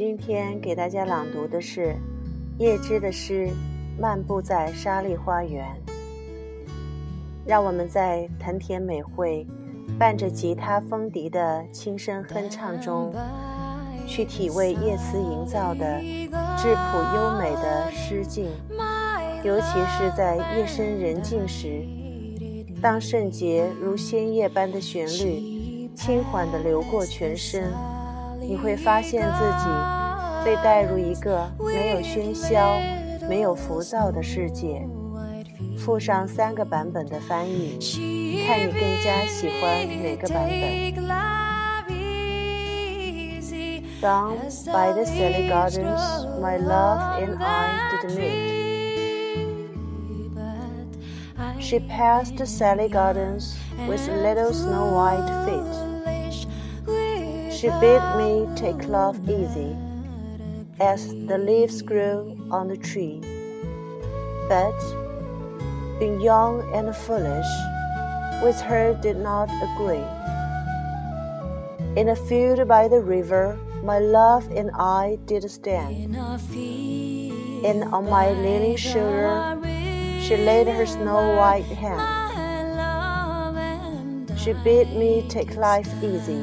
今天给大家朗读的是叶芝的诗《漫步在沙砾花园》。让我们在藤田美惠伴着吉他风笛的轻声哼唱中，去体味叶慈营造的质朴优美的诗境，尤其是在夜深人静时，当圣洁如鲜叶般的旋律轻缓地流过全身。你会发现自己被带入一个没有喧嚣、没有浮躁的世界。附上三个版本的翻译，看你更加喜欢哪个版本。Down by the Sally Gardens, my love and I did meet. She passed the Sally Gardens with little snow white feet. She bid me take love easy as the leaves grew on the tree. But being young and foolish, with her did not agree. In a field by the river, my love and I did stand. And on my leaning shoulder, she laid her snow white hand. She bid me take life easy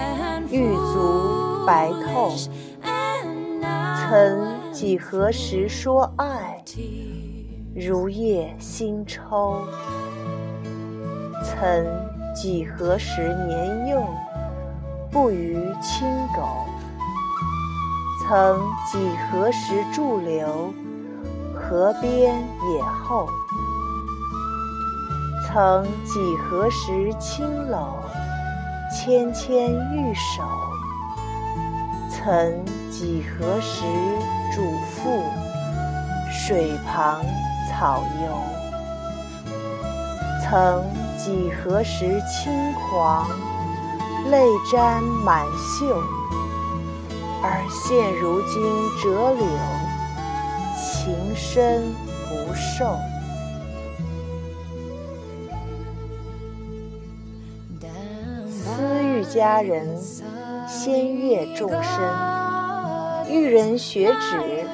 玉足白透。曾几何时说爱，如夜新抽。曾几何时年幼，不逾青狗。曾几何时驻留，河边野后。曾几何时青楼，纤纤玉手。曾几何时嘱咐，水旁草油。曾几何时轻狂，泪沾满袖。而现如今折柳，情深不寿。佳人，仙乐众生。玉人学止，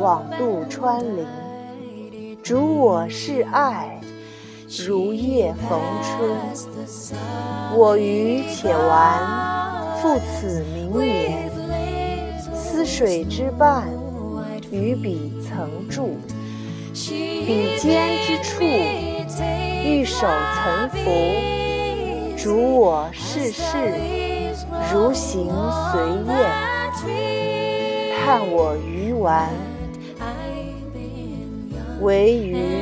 枉度穿林。主我是爱，如夜逢春。我余且玩，复此明也。思水之畔，与彼曾住。彼肩之处，玉手曾扶。主我世事，如行随愿，盼我愚顽，唯余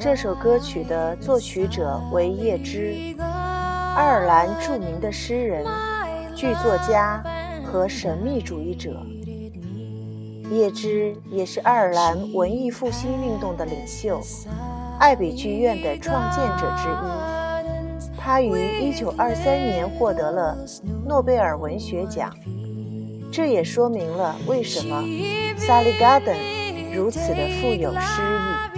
这首歌曲的作曲者为叶芝，爱尔兰著名的诗人、剧作家和神秘主义者。叶芝也是爱尔兰文艺复兴运动的领袖，艾比剧院的创建者之一。他于1923年获得了诺贝尔文学奖，这也说明了为什么 Sally Garden 如此的富有诗意。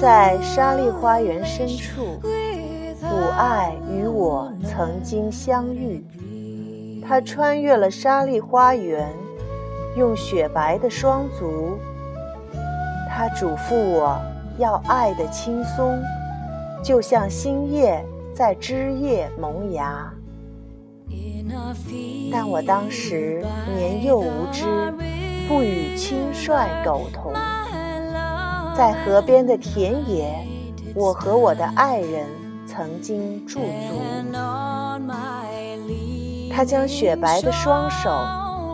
在沙砾花园深处，母爱与我曾经相遇。它穿越了沙砾花园，用雪白的双足。他嘱咐我要爱的轻松，就像新叶在枝叶萌芽。但我当时年幼无知，不与轻率苟同。在河边的田野，我和我的爱人曾经驻足。他将雪白的双手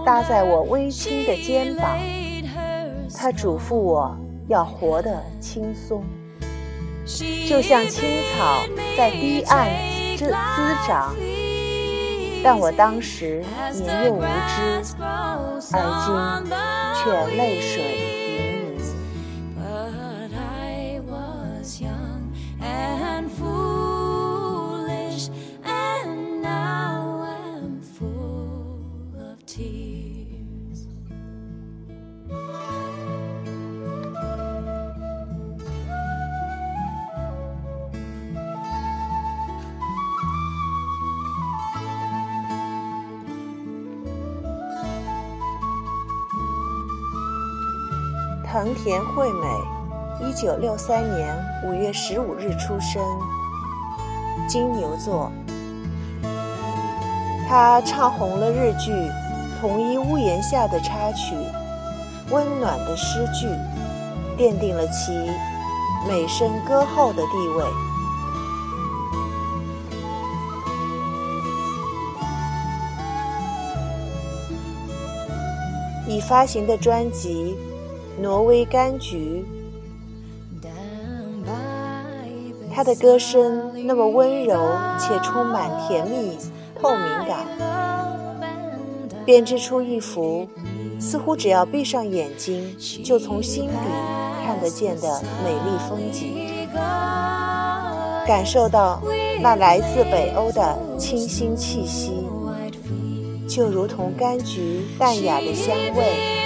搭在我微轻的肩膀他嘱咐我要活得轻松，就像青草在堤岸滋滋长。但我当时年幼无知，而今却泪水藤田惠美，一九六三年五月十五日出生，金牛座。她唱红了日剧《同一屋檐下的插曲》，温暖的诗句，奠定了其美声歌后的地位。已发行的专辑《挪威柑橘》她的歌声那么温柔且充满甜蜜透明感，编织出一幅似乎只要闭上眼睛就从心底看得见的美丽风景，感受到那来自北欧的清新气息，就如同柑橘淡雅的香味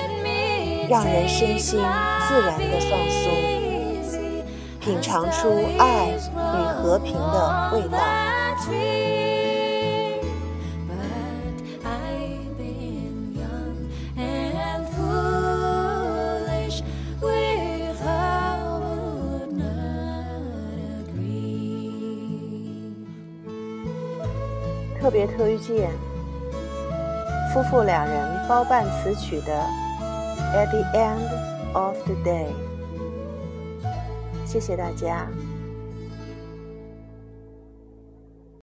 让人身心自然的放松，品尝出爱与和平的味道。特别推荐夫妇两人包办词曲的《At the End of the Day》。谢谢大家。